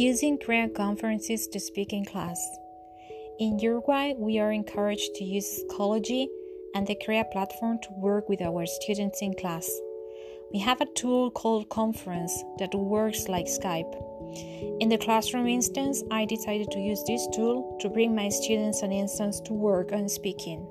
Using Crea conferences to speak in class. In Uruguay, we are encouraged to use Schoology and the Crea platform to work with our students in class. We have a tool called Conference that works like Skype. In the classroom instance, I decided to use this tool to bring my students an instance to work on speaking.